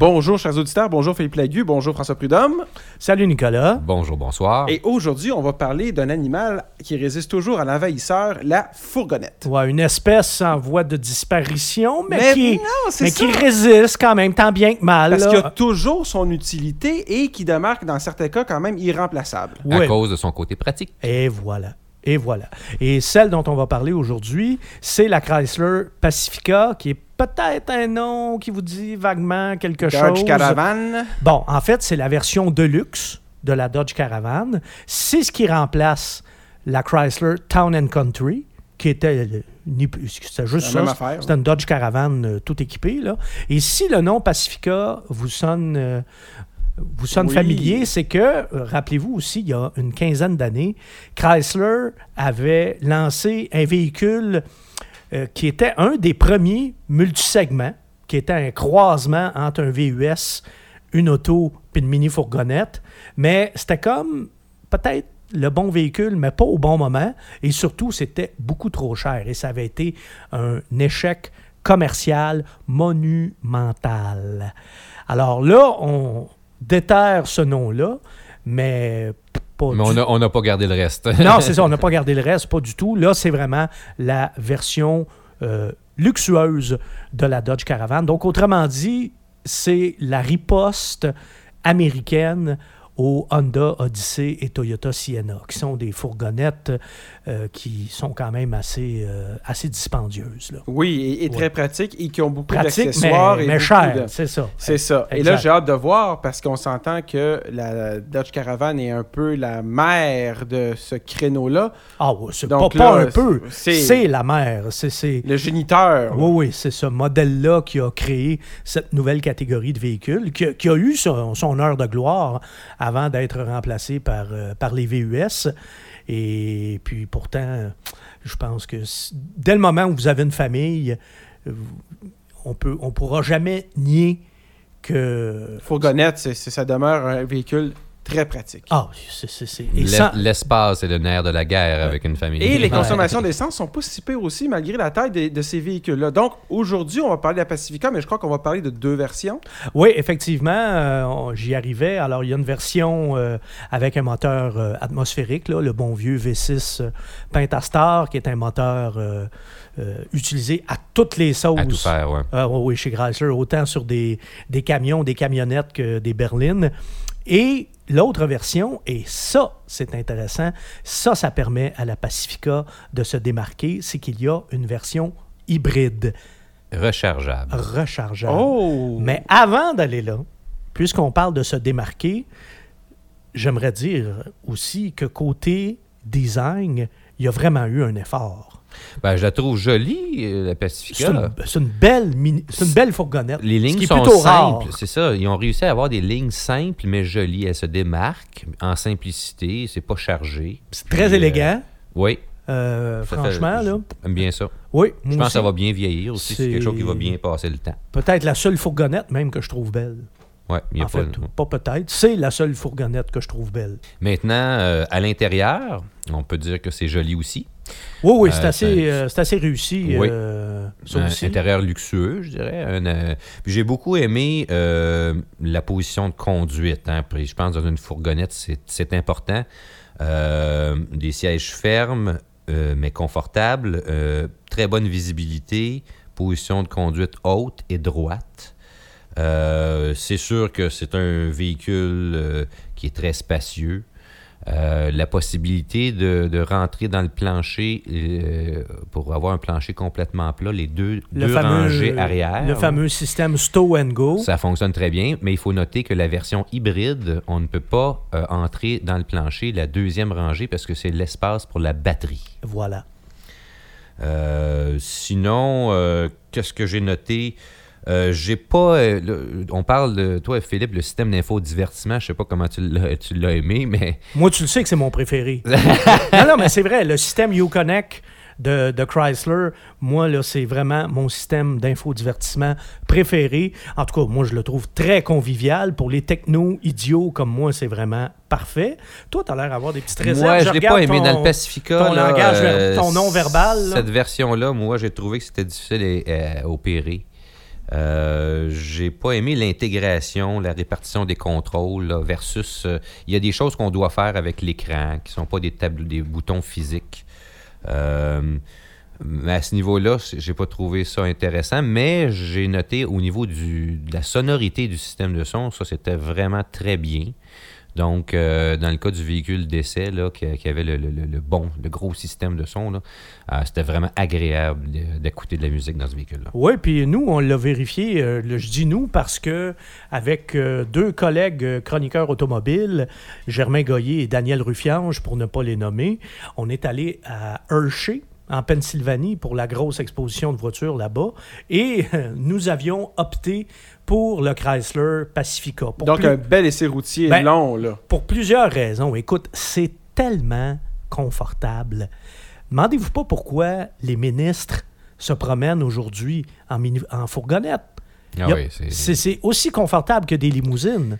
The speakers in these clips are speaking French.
Bonjour, chers auditeurs. Bonjour, Philippe Lagu. Bonjour, François Prudhomme. Salut, Nicolas. Bonjour, bonsoir. Et aujourd'hui, on va parler d'un animal qui résiste toujours à l'envahisseur, la fourgonnette. Ouais, une espèce en voie de disparition, mais, Mais qui, non, c'est mais ça. qui résiste quand même, tant bien que mal. Parce qu'il a toujours son utilité et qui demeure, dans certains cas, quand même irremplaçable. Ouais. À cause de son côté pratique. Et voilà. Et voilà. Et celle dont on va parler aujourd'hui, c'est la Chrysler Pacifica, qui est peut-être un nom qui vous dit vaguement quelque Dodge chose. Caravan. Bon, en fait, c'est la version Deluxe de la Dodge Caravan. C'est ce qui remplace la Chrysler Town and Country, qui était, euh, c'était juste ça. C'était une Dodge Caravan euh, tout équipée. Là. Et si le nom Pacifica vous sonne, euh, vous sonne Oui. familier, c'est que, euh, rappelez-vous aussi, il y a une quinzaine d'années, Chrysler avait lancé un véhicule euh, qui était un des premiers multisegments, qui était un croisement entre un VUS, une auto puis une mini-fourgonnette. Mais c'était comme peut-être le bon véhicule, mais pas au bon moment. Et surtout, c'était beaucoup trop cher. Et ça avait été un échec commercial monumental. Alors là, on déterre ce nom-là, mais pas Mais du on n'a on n'a pas gardé le reste. non, c'est ça, on n'a pas gardé le reste, pas du tout. Là, c'est vraiment la version euh, luxueuse de la Dodge Caravan. Donc, autrement dit, c'est la riposte américaine aux Honda Odyssey et Toyota Sienna, qui sont des fourgonnettes euh, qui sont quand même assez, euh, assez dispendieuses. là. Oui, et, et très Ouais. pratique et qui ont beaucoup Pratique, mais, d'accessoires. et mais cher, de- c'est ça. C'est ça. Et là, j'ai hâte de voir parce qu'on s'entend que la Dodge Caravan est un peu la mère de ce créneau-là. Ah oui, c'est pas, un peu. c'est- la mère. C'est... c'est- Le géniteur. Oui, oui, c'est ce modèle-là qui a créé cette nouvelle catégorie de véhicules, qui, a- qui a eu son, son heure de gloire avant d'être remplacé par, euh, par les VUS. Et puis pourtant, je pense que dès le moment où vous avez une famille, on peut, on pourra jamais nier que... Fourgonnette, c'est- ça demeure un véhicule très pratique. Ah, c'est... c'est- c'est- et L'es- sans- L'espace est le nerf de la guerre avec une famille. Et les Ouais. consommations d'essence sont pas si pires aussi, malgré la taille de, ces véhicules-là. Donc, aujourd'hui, on va parler de la Pacifica, mais je crois qu'on va parler de deux versions. Oui, effectivement, euh, j'y arrivais. Alors, il y a une version euh, avec un moteur euh, atmosphérique, là, le bon vieux V6 euh, Pentastar, qui est un moteur euh, euh, utilisé à toutes les sauces. À tout faire, ouais. Oui, oui, chez Chrysler, autant sur des, des camions, des camionnettes que des berlines. Et l'autre version, et ça, c'est intéressant, ça, ça permet à la Pacifica de se démarquer, c'est qu'il y a une version hybride, Rechargeable. rechargeable. Oh! Mais avant d'aller là, puisqu'on parle de se démarquer, j'aimerais dire aussi que côté design, il y a vraiment eu un effort. Ben, je la trouve jolie, euh, la Pacifica. c'est une belle mini- une belle fourgonnette. Les ce lignes qui sont plutôt simples, c'est ça. Ils ont réussi à avoir des lignes simples mais jolies. Elles se démarquent en simplicité, c'est pas chargé. C'est très euh, élégant, Oui, euh, franchement. fait- là. j'aime bien ça. Oui, Je pense que ça va bien vieillir aussi. C'est quelque chose qui va bien passer le temps. Peut-être la seule fourgonnette même que je trouve belle. Ouais, il y a En pas fait, pas peut-être. C'est la seule fourgonnette que je trouve belle. Maintenant, euh, à l'intérieur, on peut dire que c'est joli aussi. Oui, oui, c'est Euh, assez, c'est- euh, c'est assez réussi. Oui. euh, un intérieur luxueux, je dirais. Un, euh, puis j'ai beaucoup aimé euh, la position de conduite. hein. Puis je pense que dans une fourgonnette, c'est important. Euh, des sièges fermes, euh, mais confortables. euh, très bonne visibilité. Position de conduite haute et droite. Euh, c'est sûr que c'est un véhicule euh, qui est très spacieux. Euh, la possibilité de, de rentrer dans le plancher euh, pour avoir un plancher complètement plat, les deux, Le deux fameux, rangées arrière. le fameux système Stow and Go. Ça fonctionne très bien, mais il faut noter que la version hybride, on ne peut pas euh, entrer dans le plancher la deuxième rangée parce que c'est l'espace pour la batterie. Voilà. Euh, sinon, euh, qu'est-ce que j'ai noté? Euh, j'ai pas. euh, le- on parle de toi, Philippe, le système d'infodivertissement. Je sais pas comment tu l'as, tu l'as aimé, mais Moi, tu le sais que c'est mon préféré. non, non, mais c'est vrai. Le système Uconnect de, de Chrysler, moi, là, c'est vraiment mon système d'infodivertissement préféré. En tout cas, moi, je le trouve très convivial. Pour les technos idiots comme moi, c'est vraiment parfait. Toi, tu as l'air d'avoir des petites réserves. moi, je l'ai pas aimé ton- dans le Pacifica. ton là, langage ver- euh, ton non verbal. Cette version-là, moi, j'ai trouvé que c'était difficile à, à opérer. Euh, j'ai pas aimé l'intégration, la répartition des contrôles versus. euh, Il y a des choses qu'on doit faire avec l'écran qui sont pas des des boutons physiques. Euh, à ce niveau-là, j'ai pas trouvé ça intéressant, mais j'ai noté au niveau du, de la sonorité du système de son, ça c'était vraiment très bien. Donc, euh, dans le cas du véhicule d'essai, qui, avait le, bon, le gros système de son, euh, c'était vraiment agréable d'écouter de la musique dans ce véhicule-là. Oui, puis nous, on l'a vérifié. euh, le- je dis nous parce que avec deux collègues chroniqueurs automobiles, Germain Goyer et Daniel Ruffiange, pour ne pas les nommer, on est allé à Hershey, en Pennsylvanie, pour la grosse exposition de voitures là-bas, et euh, nous avions opté pour le Chrysler Pacifica. Pour Donc, plus- un bel essai routier Ben, long, là. pour plusieurs raisons. Écoute, c'est tellement confortable. Demandez-vous pas pourquoi les ministres se promènent aujourd'hui en, mini- en fourgonnette. Ah oui, c'est aussi confortable que des limousines.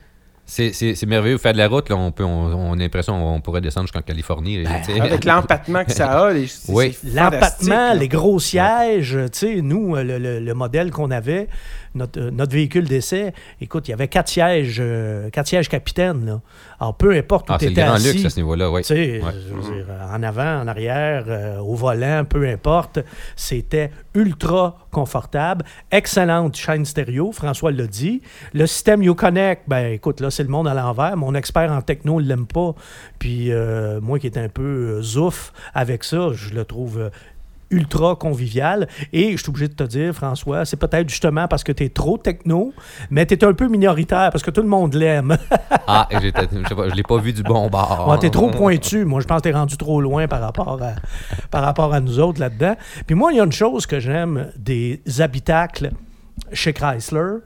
C'est c'est- c'est merveilleux. Faire de la route, là, on, peut, on, on a l'impression qu'on pourrait descendre jusqu'en Californie. là, Ben. Avec l'empattement que ça a, les, Oui. L'empattement, les gros sièges, tu sais, nous, euh, le, le- le modèle qu'on avait, notre, euh, notre véhicule d'essai, écoute, il y avait quatre sièges, euh, quatre sièges capitaines. Là. Alors, peu importe où Ah, tu étais grand assis. luxe à ce niveau-là, oui. Tu sais, Ouais. je veux dire, en avant, en arrière, euh, au volant, peu importe, c'était ultra confortable. Excellente chaîne stéréo, François l'a dit. Le système Uconnect, ben écoute, là, c'est le monde à l'envers. Mon expert en techno ne l'aime pas. Puis euh, moi qui est un peu zouf avec ça, je le trouve ultra convivial. Et je suis obligé de te dire, François, c'est peut-être justement parce que tu es trop techno, mais tu es un peu minoritaire parce que tout le monde l'aime. Ah, je je l'ai pas vu du bon bord. Ouais, t'es trop pointu. Moi, je pense que t'es rendu trop loin par rapport à, par rapport à nous autres là-dedans. Puis moi, il y a une chose que j'aime des habitacles chez Chrysler,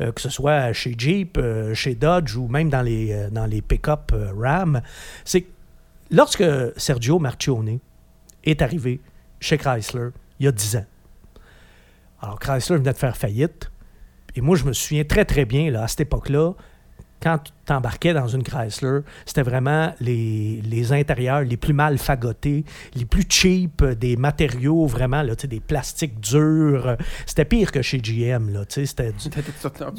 euh, que ce soit chez Jeep, euh, chez Dodge ou même dans les, euh, dans les pick-up Ram, c'est que lorsque Sergio Marchione est arrivé chez Chrysler il y a 10 ans, alors Chrysler venait de faire faillite, et moi, je me souviens très, très bien, là, à cette époque-là, quand tu t'embarquais dans une Chrysler, c'était vraiment les, les intérieurs les plus mal fagotés, les plus cheap, euh, des matériaux vraiment, là, des plastiques durs. C'était pire que chez GM, là, c'était du-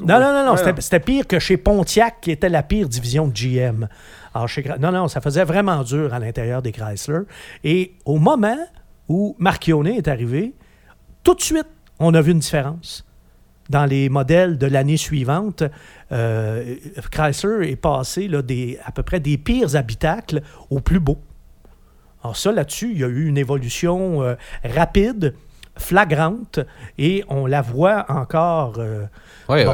non, non, non, non, Ouais, c'était- pire que chez Pontiac, qui était la pire division de GM. Alors, chez, non, non, ça faisait vraiment dur à l'intérieur des Chrysler. Et au moment où Marchione est arrivé, tout de suite, on a vu une différence. Dans les modèles de l'année suivante, euh, Chrysler est passé là, des, à peu près des pires habitacles aux plus beaux. Alors ça, là-dessus, il y a eu une évolution euh, rapide, flagrante, et on la voit encore. euh, Oui, Bon.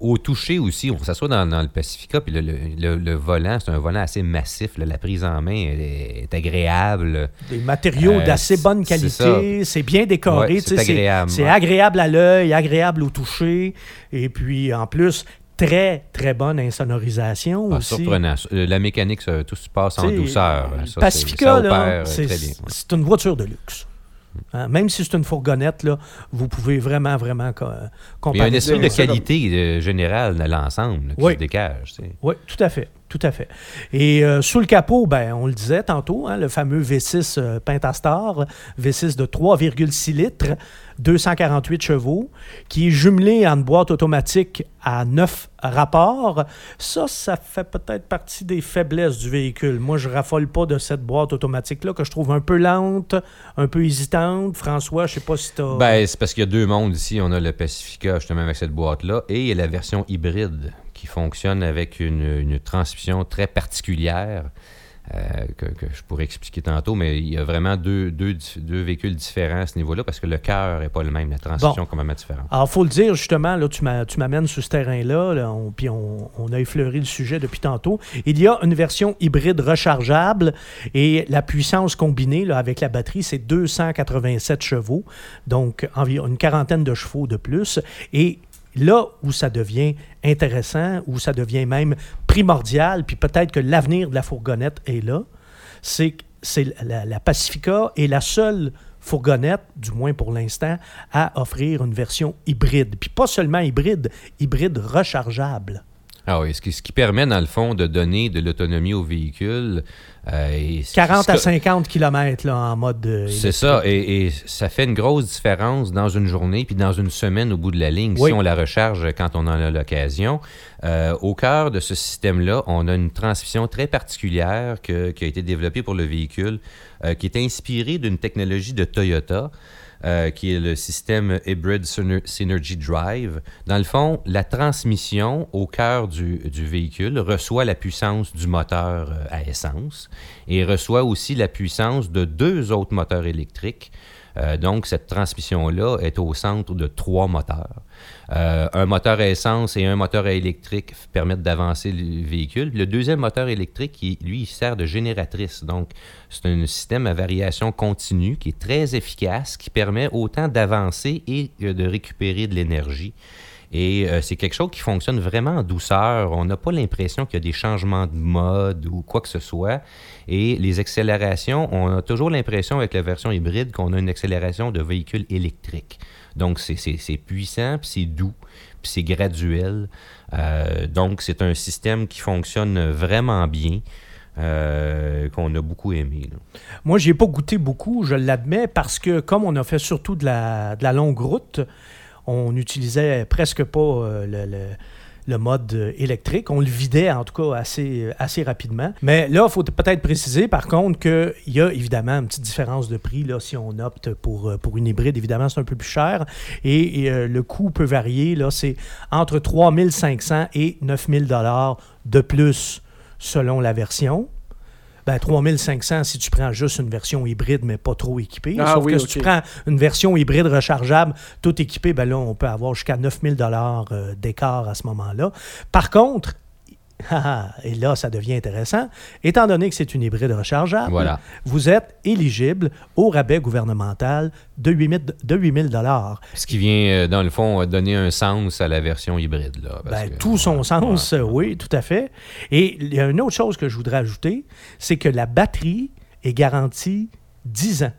au toucher aussi, on s'assoit dans, dans le Pacifica, puis le, le- volant, c'est un volant assez massif. là, la prise en main elle est, est agréable. des matériaux Euh, d'assez bonne qualité, c'est bien décoré, Ouais, c'est agréable, c'est ouais. agréable à l'œil, agréable au toucher, et puis en plus, très, très bonne insonorisation Ah, aussi. surprenant. Euh, La mécanique, ça, tout se passe en douceur. Ça, c'est- Pacifica, c'est une voiture de luxe. Hein, Même si c'est une fourgonnette, là, vous pouvez vraiment, vraiment co- Puis Il y a comparer. un esprit de comme- qualité euh, générale de l'ensemble qui Oui. se dégage. tu sais. Oui, tout à fait, tout à fait. Et euh, sous le capot, ben, on le disait tantôt, hein, le fameux V6 euh, Pentastar, V6 de 3,6 litres, 248 chevaux, qui est jumelé en boîte automatique à 9 rapports. Ça, ça fait peut-être partie des faiblesses du véhicule. Moi, je raffole pas de cette boîte automatique-là, que je trouve un peu lente, un peu hésitante. François, je sais pas si tu. Ben, c'est parce qu'il y a deux mondes ici. On a le Pacifica, justement, avec cette boîte-là, et la version hybride qui fonctionne avec une, une transmission très particulière euh, que, que je pourrais expliquer tantôt, mais il y a vraiment deux, deux, deux véhicules différents à ce niveau-là parce que le cœur n'est pas le même, la transmission est complètement différente. Alors, faut le dire, justement, là, tu m'a- tu m'amènes sur ce terrain-là, là, on- puis on, on a effleuré le sujet depuis tantôt. Il y a une version hybride rechargeable et la puissance combinée là, avec la batterie, c'est 287 chevaux, donc environ une quarantaine de chevaux de plus. Et là où ça devient intéressant, où ça devient même primordial, puis peut-être que l'avenir de la fourgonnette est là, c'est que la, la Pacifica est la seule fourgonnette, du moins pour l'instant, à offrir une version hybride. Puis pas seulement hybride, hybride rechargeable. Ah oui, ce qui, ce qui permet, dans le fond, de donner de l'autonomie au véhicule. Euh, et c- 40 à ce- 50 km là, en mode. euh, C'est ça, et, et ça fait une grosse différence dans une journée puis dans une semaine au bout de la ligne, Oui. si on la recharge quand on en a l'occasion. Euh, au cœur de ce système-là, on a une transmission très particulière que- qui a été développée pour le véhicule, euh, qui est inspirée d'une technologie de Toyota. euh, qui est le système Hybrid Syner- Synergy Drive. Dans le fond, la transmission au cœur du, du véhicule reçoit la puissance du moteur euh, à essence et reçoit aussi la puissance de deux autres moteurs électriques. Euh, donc, cette transmission-là est au centre de trois moteurs. Euh, un moteur à essence et un moteur électrique permettent d'avancer le véhicule. Le deuxième moteur électrique, lui, sert de génératrice. Donc, c'est un système à variation continue qui est très efficace, qui permet autant d'avancer et euh, de récupérer de l'énergie. Et euh, c'est quelque chose qui fonctionne vraiment en douceur. On n'a pas l'impression qu'il y a des changements de mode ou quoi que ce soit. Et les accélérations, on a toujours l'impression avec la version hybride qu'on a une accélération de véhicule électrique. Donc c'est- puissant, puis c'est doux, puis c'est graduel. Euh, donc c'est un système qui fonctionne vraiment bien. euh, qu'on a beaucoup aimé. là. Moi, j'ai pas goûté beaucoup, je l'admets, parce que comme on a fait surtout de la longue route, on n'utilisait presque pas euh, le, mode euh, électrique. On le vidait, en tout cas, assez, assez rapidement. Mais là, il faut peut-être préciser, par contre, qu'il y a évidemment une petite différence de prix. Si on opte pour, euh, pour une hybride, évidemment, c'est un peu plus cher. Et, euh, le coût peut varier. Là, c'est entre 3500 et 9000 dollars de plus selon la version. Ben, 3500 si tu prends juste une version hybride, mais pas trop équipée. Ah Sauf oui, que si tu prends une version hybride rechargeable, tout équipé, ben là, on peut avoir jusqu'à 9000 dollars euh, d'écart à ce moment-là. Par contre, et là, ça devient intéressant, étant donné que c'est une hybride rechargeable, Voilà. vous êtes éligible au rabais gouvernemental de 8000 de 8000 dollars. Ce qui vient, euh, dans le fond, euh, donner un sens à la version hybride. Là, parce Ben, que- tout son sens, oui, tout à fait. Et il y a une autre chose que je voudrais ajouter, c'est que la batterie est garantie 10 ans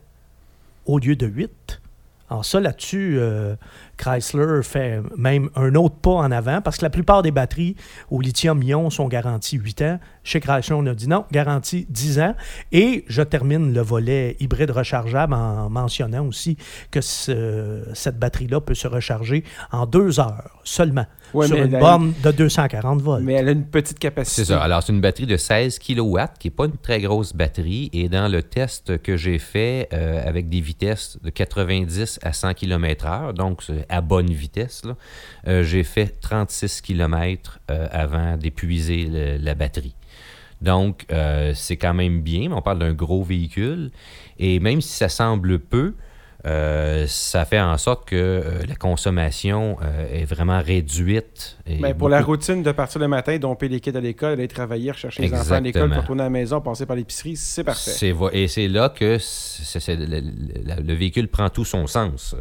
au lieu de 8. Alors ça, là-dessus, euh, Chrysler fait même un autre pas en avant parce que la plupart des batteries au lithium-ion sont garanties 8 ans. Chez Chrysler, on a dit non, garantie 10 ans. Et je termine le volet hybride rechargeable en mentionnant aussi que ce- cette batterie-là peut se recharger en deux heures seulement Ouais, sur une borne de 240 volts. Mais elle a une petite capacité. C'est ça. Alors, c'est une batterie de 16 kW, qui n'est pas une très grosse batterie. Et dans le test que j'ai fait euh, avec des vitesses de 90 à 100 km/h, donc c'est à bonne vitesse, euh, j'ai fait 36 km avant d'épuiser le- la batterie. Donc, euh, c'est quand même bien, mais on parle d'un gros véhicule. Et même si ça semble peu, euh, ça fait en sorte que euh, la consommation euh, est vraiment réduite. et Ben, pour la routine de partir le matin, domper les kids à l'école, aller travailler, rechercher les enfants à l'école, retourner à la maison, passer par l'épicerie, c'est parfait. Et c'est là que le véhicule prend tout son sens.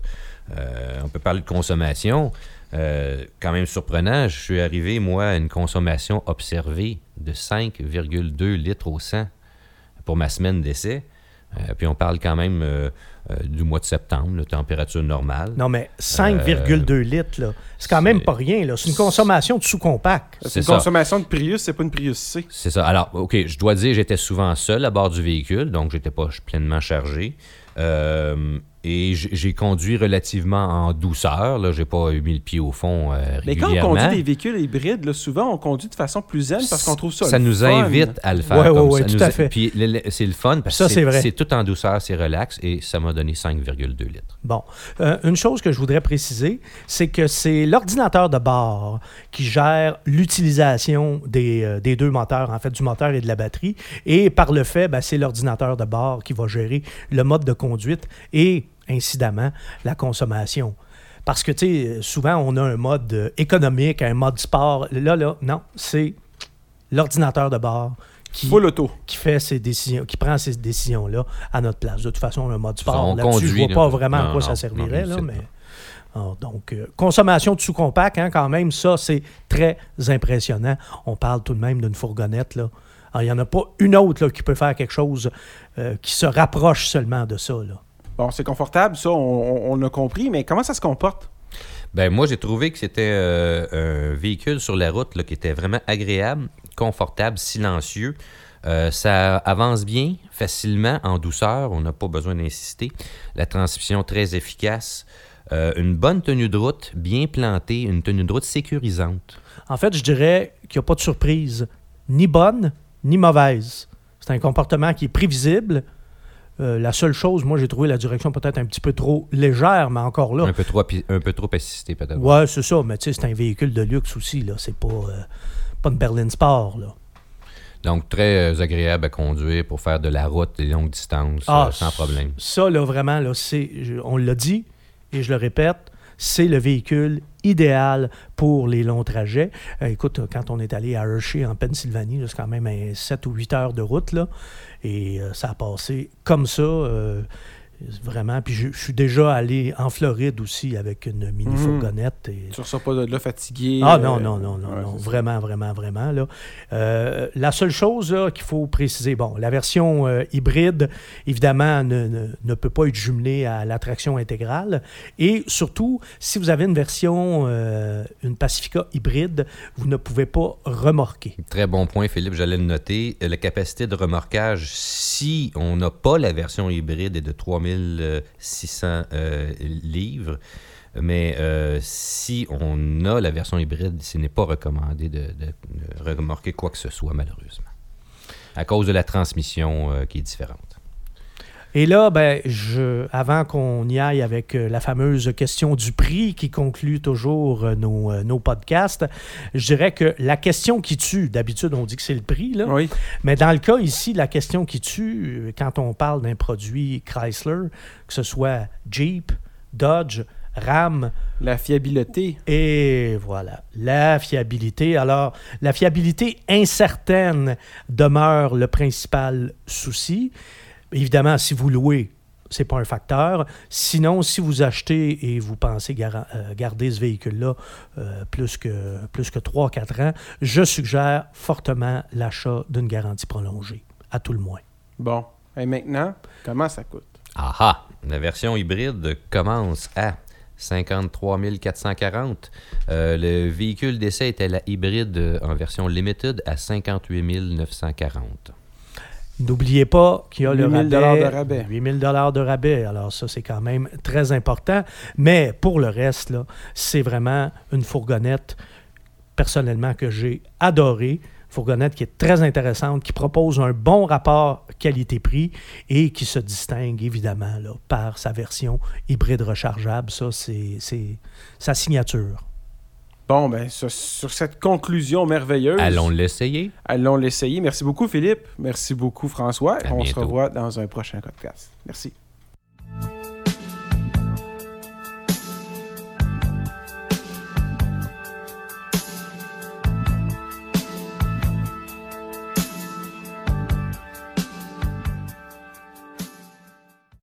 Euh, on peut parler de consommation. Euh, quand même surprenant, je suis arrivé, moi, à une consommation observée de 5,2 litres au 100 pour ma semaine d'essai. Euh, puis on parle quand même euh, euh, du mois de septembre, la température normale. Non, mais 5,2 litres, là, c'est quand même pas rien. là. C'est une consommation de sous-compact. C'est c'est une ça. consommation de Prius, c'est pas une Prius C. C'est ça. Alors, OK, je dois dire, j'étais souvent seul à bord du véhicule, donc j'étais pas pleinement chargé. Et j'ai conduit relativement en douceur. Là, j'ai pas eu mis le pied au fond euh, Mais quand on régulièrement. conduit des véhicules hybrides, là, souvent on conduit de façon plus zen parce qu'on trouve ça. Ça le nous fun. invite à le faire comme ouais, ça. tout Nous à a- fait. Puis c'est le fun parce Ça, que c'est vrai. c'est- c'est tout en douceur, c'est relax et ça m'a donné 5,2 litres. Bon, Euh, une chose que je voudrais préciser, c'est que c'est l'ordinateur de bord qui gère l'utilisation des, euh, des deux moteurs, en fait, du moteur et de la batterie. Et par le fait, ben, c'est l'ordinateur de bord qui va gérer le mode de conduite et, incidemment, la consommation. Parce que, tu sais, souvent, on a un mode euh, économique, un mode sport. Là, là, non, c'est l'ordinateur de bord qui, qui fait ces décisions, qui prend ces décisions-là à notre place. De toute façon, un mode sport, On là-dessus, je conduit, vois pas vraiment à quoi non, ça servirait, non, là, mais... Alors, donc, euh, consommation de sous-compact, hein, quand même, ça, c'est très impressionnant. On parle tout de même d'une fourgonnette, là. Alors, il n'y en a pas une autre là, qui peut faire quelque chose euh, qui se rapproche seulement de ça, là. Bon, c'est confortable, ça, on, a compris, mais comment ça se comporte? Ben, moi, j'ai trouvé que c'était euh, un véhicule sur la route là, qui était vraiment agréable, confortable, silencieux. Euh, ça avance bien, facilement, en douceur. On n'a pas besoin d'insister. La transmission très efficace. Euh, une bonne tenue de route, bien plantée, une tenue de route sécurisante. En fait, je dirais qu'il n'y a pas de surprise, ni bonne, ni mauvaise. C'est un comportement qui est prévisible. Euh, la seule chose, moi, j'ai trouvé la direction peut-être un petit peu trop légère, mais encore là. Un peu trop, un peu trop assisté, peut-être. Ouais, c'est ça, mais tu sais, c'est un véhicule de luxe aussi, là. C'est pas, euh, pas une berline sport, là. Donc, très euh, agréable à conduire pour faire de la route des longues distances Ah, euh, sans problème. Ça, là, vraiment, là, c'est, on l'a dit et je le répète, c'est le véhicule idéal pour les longs trajets. Euh, écoute, quand on est allé à Hershey, en Pennsylvanie, c'est quand même un 7 ou 8 heures de route, là, et euh, ça a passé comme ça, euh, vraiment. Puis je, je suis déjà allé en Floride aussi avec une mini-fourgonnette. Et, Tu ressors pas de là fatigué. ah euh, non, non, non, non, ouais, non. ça. Vraiment, vraiment, vraiment. Là. Euh, la seule chose qu'il faut préciser, bon, la version euh, hybride, évidemment, ne, ne- ne peut pas être jumelée à la traction intégrale. Et surtout, si vous avez une version, euh, une Pacifica hybride, vous ne pouvez pas remorquer. Très bon point, Philippe. J'allais le noter. Euh, La capacité de remorquage, si on n'a pas la version hybride, est de 3600 euh, livres. Mais euh, si on a la version hybride, ce n'est pas recommandé de, remorquer quoi que ce soit, malheureusement. À cause de la transmission euh, qui est différente. Et là, ben, je, avant qu'on y aille avec euh, la fameuse question du prix qui conclut toujours euh, nos, euh, nos podcasts, je dirais que la question qui tue, d'habitude on dit que c'est le prix, là, Oui. mais dans le cas ici, la question qui tue, quand on parle d'un produit Chrysler, que ce soit Jeep, Dodge, Ram, La fiabilité. et voilà, la fiabilité. Alors, la fiabilité incertaine demeure le principal souci. Évidemment, si vous louez, c'est pas un facteur. Sinon, si vous achetez et vous pensez gar- euh, garder ce véhicule-là euh, plus que, plus que 3-4 ans, je suggère fortement l'achat d'une garantie prolongée, à tout le moins. Bon. Et maintenant, comment ça coûte? Aha! La version hybride commence à 53 440. Euh, le véhicule d'essai était la hybride en version limited à 58 940. N'oubliez pas qu'il y a le 8 000 rabais. de rabais. 8 000 de rabais. Alors, ça, c'est quand même très important. Mais pour le reste, c'est vraiment une fourgonnette, personnellement, que j'ai adorée. Fourgonnette qui est très intéressante, qui propose un bon rapport qualité-prix et qui se distingue évidemment là, par sa version hybride rechargeable. Ça, c'est sa signature. Bon, ben, sur, sur cette conclusion merveilleuse, Allons l'essayer. allons l'essayer. Merci beaucoup, Philippe. Merci beaucoup, François. À On se revoit dans un prochain podcast. Merci.